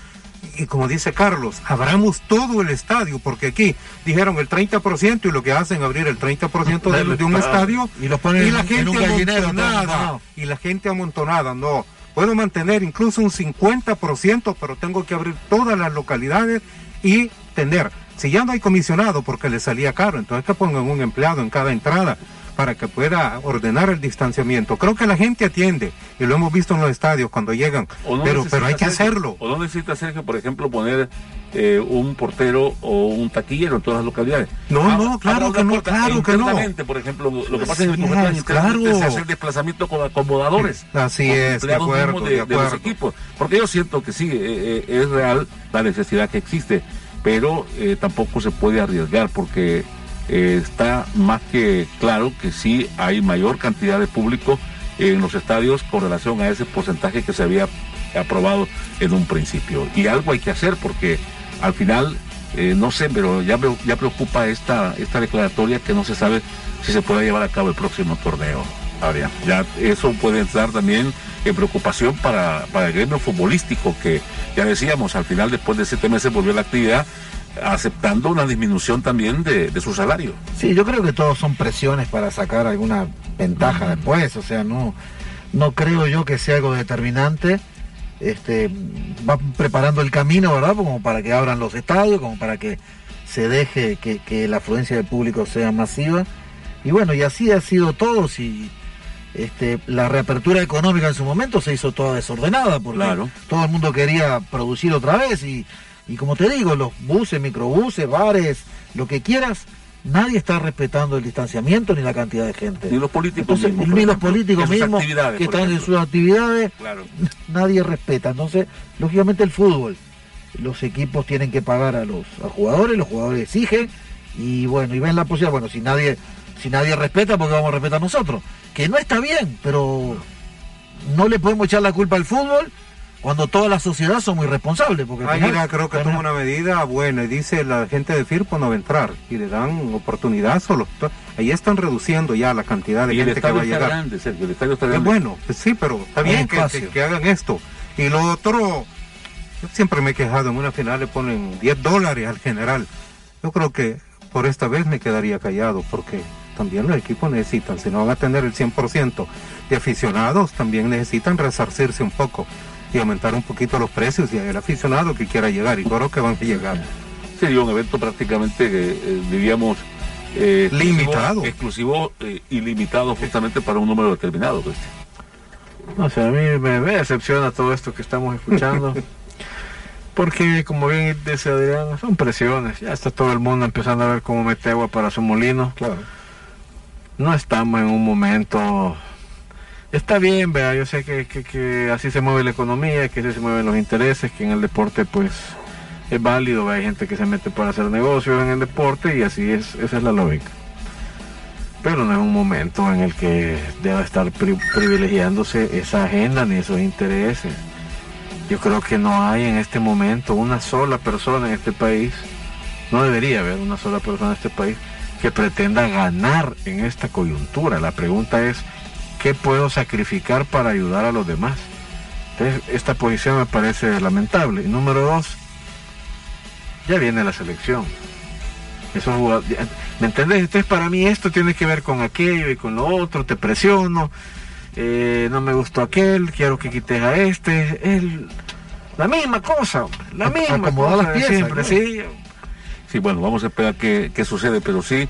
y como dice Carlos, abramos todo el estadio, porque aquí dijeron el 30% y lo que hacen es abrir el 30% de, de un estadio. Y lo ponen la en gente un gallinero, amontonada. Y la gente amontonada, no. Puedo mantener incluso un 50%, pero tengo que abrir todas las localidades y tener. Si ya no hay comisionado porque le salía caro, entonces que pongan un empleado en cada entrada para que pueda ordenar el distanciamiento. Creo que la gente atiende y lo hemos visto en los estadios cuando llegan, no pero, pero hay que Sergio- hacerlo. O no necesita Sergio, por ejemplo, poner eh, un portero o un taquillero en todas las localidades. No, no, claro que no, claro que no. Por ejemplo, lo que pasa en es, internamente claro. se hace el desplazamiento con acomodadores. Así con es, de acuerdo, de los equipos. Porque yo siento que sí, eh, eh, es real la necesidad que existe, pero eh, tampoco se puede arriesgar porque eh, está más que claro que sí hay mayor cantidad de público en los estadios con relación a ese porcentaje que se había aprobado en un principio. Y algo hay que hacer porque al final, eh, no sé, pero ya, ya preocupa esta, esta declaratoria que no se sabe si se puede llevar a cabo el próximo torneo. Adrián. Ya eso puede estar también en preocupación para, para el gremio futbolístico, que ya decíamos, al final, después de siete meses, volvió a la actividad, aceptando una disminución también de, de su salario. Sí, yo creo que todos son presiones para sacar alguna ventaja después, o sea, no, no creo yo que sea algo determinante. Este, va preparando el camino, ¿verdad? Como para que abran los estadios, como para que se deje que, que la afluencia del público sea masiva. Y bueno, y así ha sido todo. Si este, la reapertura económica en su momento se hizo toda desordenada, porque Claro. todo el mundo quería producir otra vez. Y, y como te digo, los buses, microbuses, bares, lo que quieras, nadie está respetando el distanciamiento ni la cantidad de gente. Ni los políticos Entonces, mismos, ni los políticos mismos que están en sus actividades, Claro. nadie respeta. Entonces, lógicamente el fútbol, los equipos tienen que pagar a los a jugadores, los jugadores exigen y bueno, y ven la posibilidad, bueno, si nadie si nadie respeta, porque vamos a respetar nosotros, que no está bien, pero no le podemos echar la culpa al fútbol cuando toda la sociedad somos irresponsables, porque Águila final- creo que toma una medida buena y dice la gente de Firpo no va a entrar y le dan oportunidad solo. Ahí están reduciendo ya la cantidad de Y el gente que va a está llegar. grande, Sergio, el estadio está Es grande. bueno, pues sí, pero está bien que, espacio. que- que hagan esto. Y lo otro, yo siempre me he quejado, en una final le ponen 10 dólares al general. Yo creo que por esta vez me quedaría callado porque también los equipos necesitan, si no van a tener el 100% de aficionados, también necesitan resarcirse un poco y aumentar un poquito los precios y el aficionado que quiera llegar, y creo que van a llegar. Sería un evento prácticamente, eh, eh, diríamos, eh, Limitado. Exclusivo eh, y limitado justamente para un número determinado. pues. No sé, a mí me, me decepciona todo esto que estamos escuchando. Porque, como bien dice Adrián, son presiones. Ya está todo el mundo empezando a ver cómo mete agua para su molino. Claro. No estamos en un momento. Está bien, vea, yo sé que, que, así se mueve la economía, que así se mueven los intereses, que en el deporte, pues, es válido. vea, Hay gente que se mete para hacer negocios en el deporte y así es, esa es la lógica. Pero no es un momento en el que deba estar pri- privilegiándose esa agenda ni esos intereses. Yo creo que no hay en este momento una sola persona en este país, no debería haber una sola persona en este país que pretenda ganar en esta coyuntura. La pregunta es, ¿qué puedo sacrificar para ayudar a los demás? Entonces, esta posición me parece lamentable. Y número dos, ya viene la selección. Eso, ¿Me entendés? Entonces para mí esto tiene que ver con aquello y con lo otro, te presiono, eh, no me gustó aquel, quiero que quites a este, el, la misma cosa, la misma cosa las piezas, siempre, sí. Sí, bueno, vamos a esperar qué, qué sucede, pero sí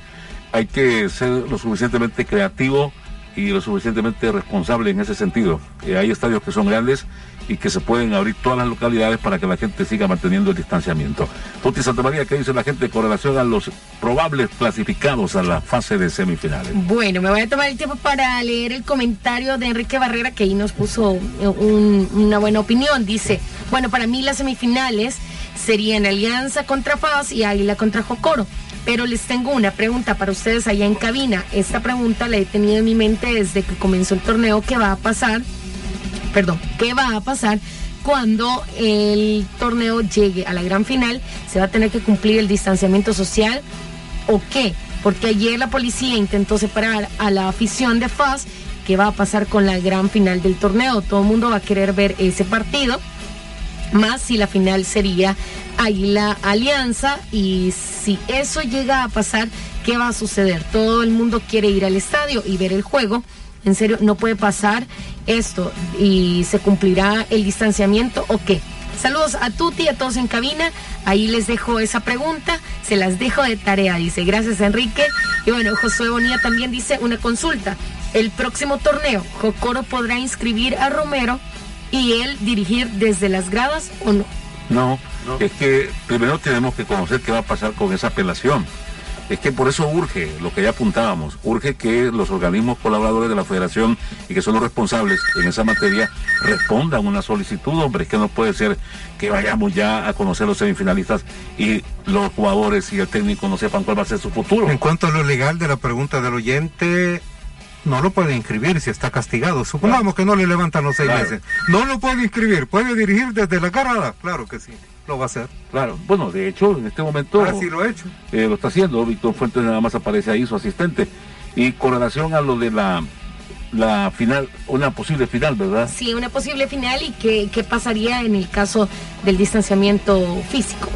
hay que ser lo suficientemente creativo y lo suficientemente responsable en ese sentido. Eh, hay estadios que son grandes y que se pueden abrir todas las localidades para que la gente siga manteniendo el distanciamiento. Tuti Santa María, ¿qué dice la gente con relación a los probables clasificados a la fase de semifinales? Bueno, me voy a tomar el tiempo para leer el comentario de Enrique Barrera que ahí nos puso un- una buena opinión. Dice, bueno, para mí las semifinales serían Alianza contra Paz y Águila contra Jocoro. Pero les tengo una pregunta para ustedes allá en cabina. Esta pregunta la he tenido en mi mente desde que comenzó el torneo. ¿Qué va a pasar? Perdón, ¿qué va a pasar cuando el torneo llegue a la gran final? ¿Se va a tener que cumplir el distanciamiento social o qué? Porque ayer la policía intentó separar a la afición de FAS. ¿Qué va a pasar con la gran final del torneo? Todo el mundo va a querer ver ese partido más si la final sería Águila Alianza y si eso llega a pasar, ¿qué va a suceder? Todo el mundo quiere ir al estadio y ver el juego. En serio, no puede pasar esto y se cumplirá el distanciamiento o qué. Saludos a Tuti a todos en cabina. Ahí les dejo esa pregunta. Se las dejo de tarea, dice. Gracias, Enrique. Y bueno, Josué Bonilla también dice una consulta. El próximo torneo, Jocoro podrá inscribir a Romero y él dirigir desde las gradas o no. No, es que primero tenemos que conocer qué va a pasar con esa apelación. Es que por eso urge lo que ya apuntábamos, urge que los organismos colaboradores de la federación y que son los responsables en esa materia respondan una solicitud, hombre, es que no puede ser que vayamos ya a conocer los semifinalistas y los jugadores y el técnico no sepan cuál va a ser su futuro. En cuanto a lo legal de la pregunta del oyente, no lo puede inscribir si está castigado. Supongamos que no le levantan los seis Claro. meses. No lo puede inscribir. ¿Puede dirigir desde la carrada? Claro que sí. Lo va a hacer. Claro, bueno, de hecho, en este momento Así lo ha hecho. eh, lo está haciendo. Víctor Fuentes nada más aparece ahí, su asistente. Y con relación a lo de la, la final, una posible final, ¿verdad? Sí, una posible final y qué, qué pasaría en el caso del distanciamiento físico.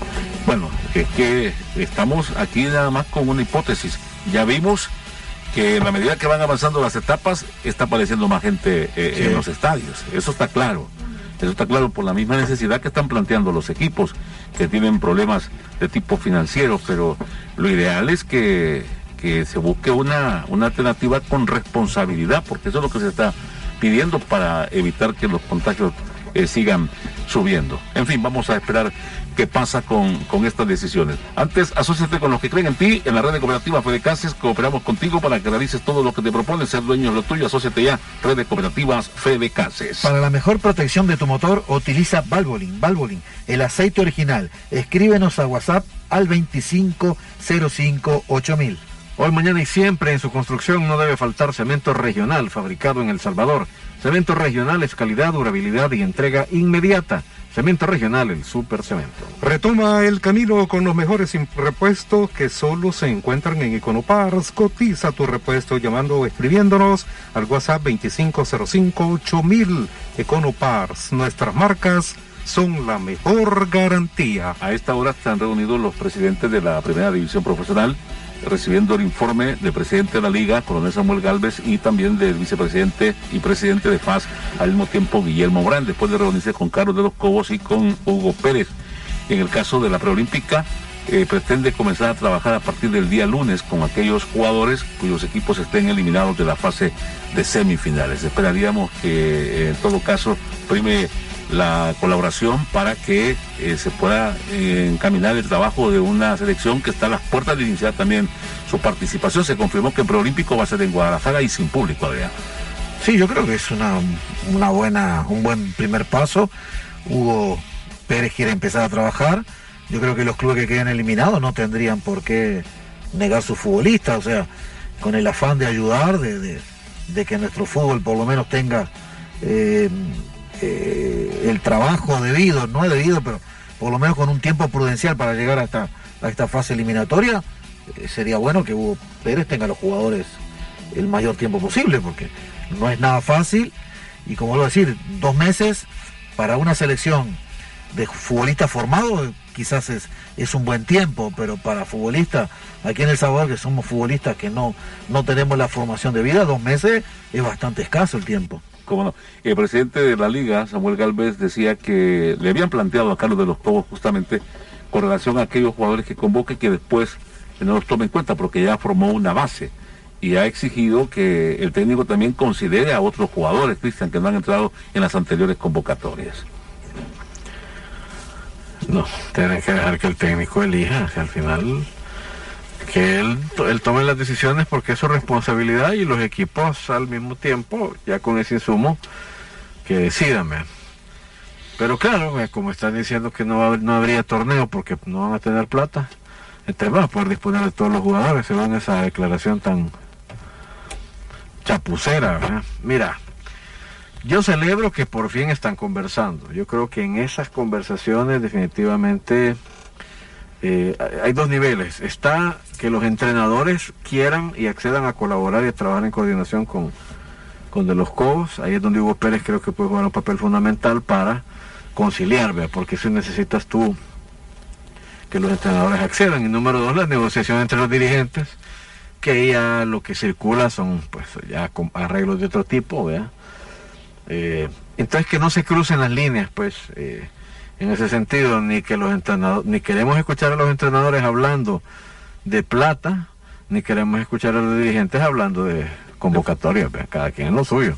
Bueno, es que estamos aquí nada más con una hipótesis. Ya vimos que en la medida que van avanzando las etapas, está apareciendo más gente eh, Sí. en los estadios. Eso está claro. Eso está claro por la misma necesidad que están planteando los equipos que tienen problemas de tipo financiero, pero lo ideal es que, que se busque una, una alternativa con responsabilidad, porque eso es lo que se está pidiendo para evitar que los contagios eh, sigan subiendo. En fin, vamos a esperar qué pasa con, con estas decisiones. Antes, asóciate con los que creen en ti. En la red de cooperativas Fede Cases cooperamos contigo para que realices todo lo que te proponen ser dueño de lo tuyo. Asóciate ya, red de cooperativas Fede Cases. Para la mejor protección de tu motor, utiliza Valvoline. Valvoline, el aceite original. Escríbenos a WhatsApp al 25058000. Hoy, mañana y siempre en su construcción no debe faltar cemento regional fabricado en El Salvador. Cemento regional es calidad, durabilidad y entrega inmediata. Cemento regional, el super cemento. Retoma el camino con los mejores repuestos que solo se encuentran en Econopars. Cotiza tu repuesto llamando o escribiéndonos al WhatsApp 25058000. Econopars, nuestras marcas son la mejor garantía. A esta hora están reunidos los presidentes de la primera división profesional, recibiendo el informe del presidente de la liga, coronel Samuel Galvez, y también del vicepresidente y presidente de FAS, al mismo tiempo Guillermo Brand, después de reunirse con Carlos de los Cobos y con Hugo Pérez. En el caso de la preolímpica, eh, pretende comenzar a trabajar a partir del día lunes con aquellos jugadores cuyos equipos estén eliminados de la fase de semifinales. Esperaríamos que eh, en todo caso prime la colaboración para que eh, se pueda eh, encaminar el trabajo de una selección que está a las puertas de iniciar también su participación. Se confirmó que el preolímpico va a ser en Guadalajara y sin público, Adrián. Sí, yo creo que es una, una buena, un buen primer paso. Hugo Pérez quiere empezar a trabajar. Yo creo que los clubes que queden eliminados no tendrían por qué negar sus futbolistas, o sea, con el afán de ayudar, de, de- de que nuestro fútbol por lo menos tenga eh, eh, el trabajo debido, no debido, pero por lo menos con un tiempo prudencial para llegar a esta, a esta fase eliminatoria. eh, sería bueno que Hugo Pérez tenga a los jugadores el mayor tiempo posible, porque no es nada fácil. Y como a decir, dos meses para una selección de futbolistas formados quizás es, es un buen tiempo, pero para futbolistas, aquí en El Salvador, que somos futbolistas que no, no tenemos la formación de vida, dos meses es bastante escaso el tiempo. El presidente de la liga, Samuel Galvez, decía que le habían planteado a Carlos de los Cobos justamente con relación a aquellos jugadores que convoque que después no los tome en cuenta porque ya formó una base y ha exigido que el técnico también considere a otros jugadores, Cristian, que no han entrado en las anteriores convocatorias. No, tienen que dejar que el técnico elija, al final que él, tome las decisiones porque es su responsabilidad y los equipos al mismo tiempo, ya con ese insumo, que decidan. Pero claro, como están diciendo que no, no habría torneo porque no van a tener plata, entre más poder disponer de todos los jugadores, según esa declaración tan chapucera. Mira, yo celebro que por fin están conversando. Yo creo que en esas conversaciones definitivamente eh, hay dos niveles. Está que los entrenadores quieran y accedan a colaborar y a trabajar en coordinación con, con de los COBs. Ahí es donde Hugo Pérez creo que puede jugar un papel fundamental para conciliar, porque si necesitas tú que los entrenadores accedan. Y número dos, la negociación entre los dirigentes, que ya lo que circula son pues ya arreglos de otro tipo, ¿vea? Eh, entonces que no se crucen las líneas, pues, eh, en ese sentido, ni que los entrenadores, ni queremos escuchar a los entrenadores hablando de plata, ni queremos escuchar a los dirigentes hablando de convocatoria, pues, cada quien es lo suyo.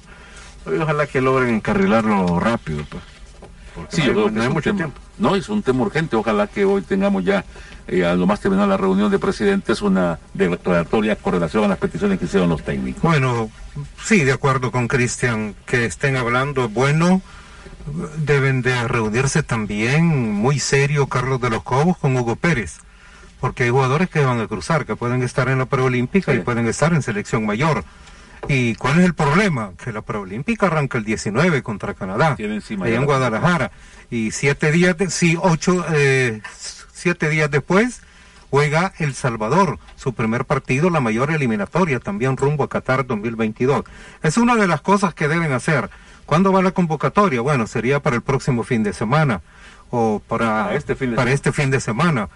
ojalá que logren encarrilarlo rápido, pues. sí, no, hay, mucho tiempo. No, es un tema urgente. Ojalá que hoy tengamos ya, eh, a lo más terminada la reunión de presidentes, una declaratoria con relación a las peticiones que hicieron los técnicos. Bueno, sí, de acuerdo con Cristian, que estén hablando, bueno, deben de reunirse también muy serio Carlos de los Cobos con Hugo Pérez, porque hay jugadores que van a cruzar, que pueden estar en la preolímpica y pueden estar en selección mayor. ¿Y cuál es el problema? Que la preolímpica arranca el 19 contra Canadá, ahí en Guadalajara. Y siete días, de, sí, ocho, eh, siete días después juega El Salvador, su primer partido, la mayor eliminatoria, también rumbo a Qatar 2022. Es una de las cosas que deben hacer. ¿Cuándo va la convocatoria? Bueno, sería para el próximo fin de semana o para, este, fin de para este fin de semana.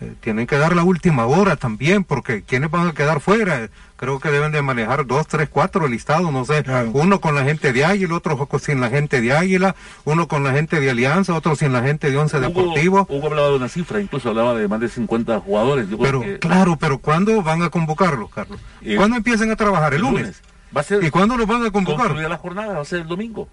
Eh, tienen que dar la última hora también, porque quienes van a quedar fuera, creo que deben de manejar dos, tres, cuatro listados, no sé, uno con la gente de Águila, otro sin la gente de Águila, uno con la gente de Alianza, otro sin la gente de Once Deportivo. Hugo hablaba de una cifra, incluso hablaba de más de 50 jugadores. pero, claro, pero ¿cuándo van a convocarlos, Carlos? Eh, ¿Cuándo empiezan a trabajar? ¿El, lunes? Va a ser, ¿Y cuándo los van a convocar? la jornada, va a ser el domingo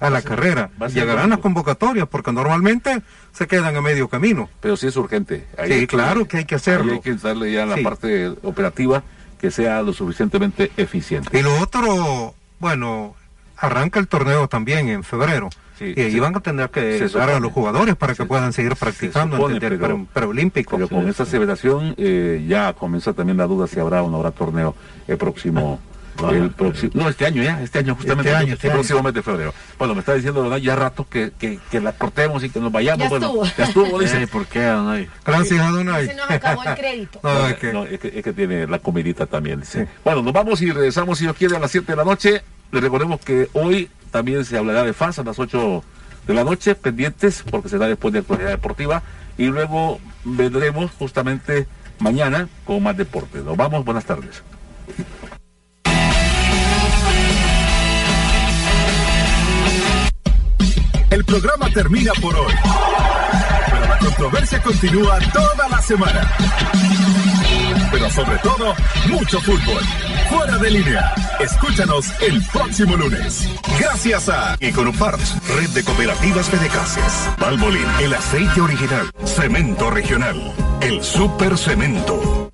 a la carrera. Llegarán las convocatorias porque normalmente se quedan a medio camino. Pero sí es urgente. sí, claro que, hay que hacerlo. hay que darle ya la parte operativa que sea lo suficientemente eficiente. Y lo otro, bueno, arranca el torneo también en febrero. y ahí van a tener que dar a los jugadores para que puedan seguir practicando en el preolímpico. Pero con esta aceleración eh, ya comienza también la duda si habrá o no habrá torneo el próximo el próximo, no, este año ya, este año justamente, este, este el próximo mes de febrero. Bueno, me está diciendo ya rato que, que, que, la cortemos y que nos vayamos. Ya bueno, estuvo. ya estuvo, dice. ¿Por qué, Donay? Gracias, Donay. Se nos acabó el crédito. no, es, que... No, es, que, es, que, tiene la comidita también, dice. Bueno, nos vamos y regresamos, si Dios quiere, a las 7 de la noche. Le recordemos que hoy también se hablará de FAS a las 8 de la noche, pendientes, porque será después de actualidad deportiva. Y luego vendremos justamente mañana con más deporte. Nos vamos, buenas tardes. El programa termina por hoy, pero la controversia continúa toda la semana. Pero sobre todo, mucho fútbol. Fuera de línea. Escúchanos el próximo lunes. Gracias a Econoparts, Red de Cooperativas Fedecases. Valvolín, el aceite original. Cemento regional. El Super Cemento.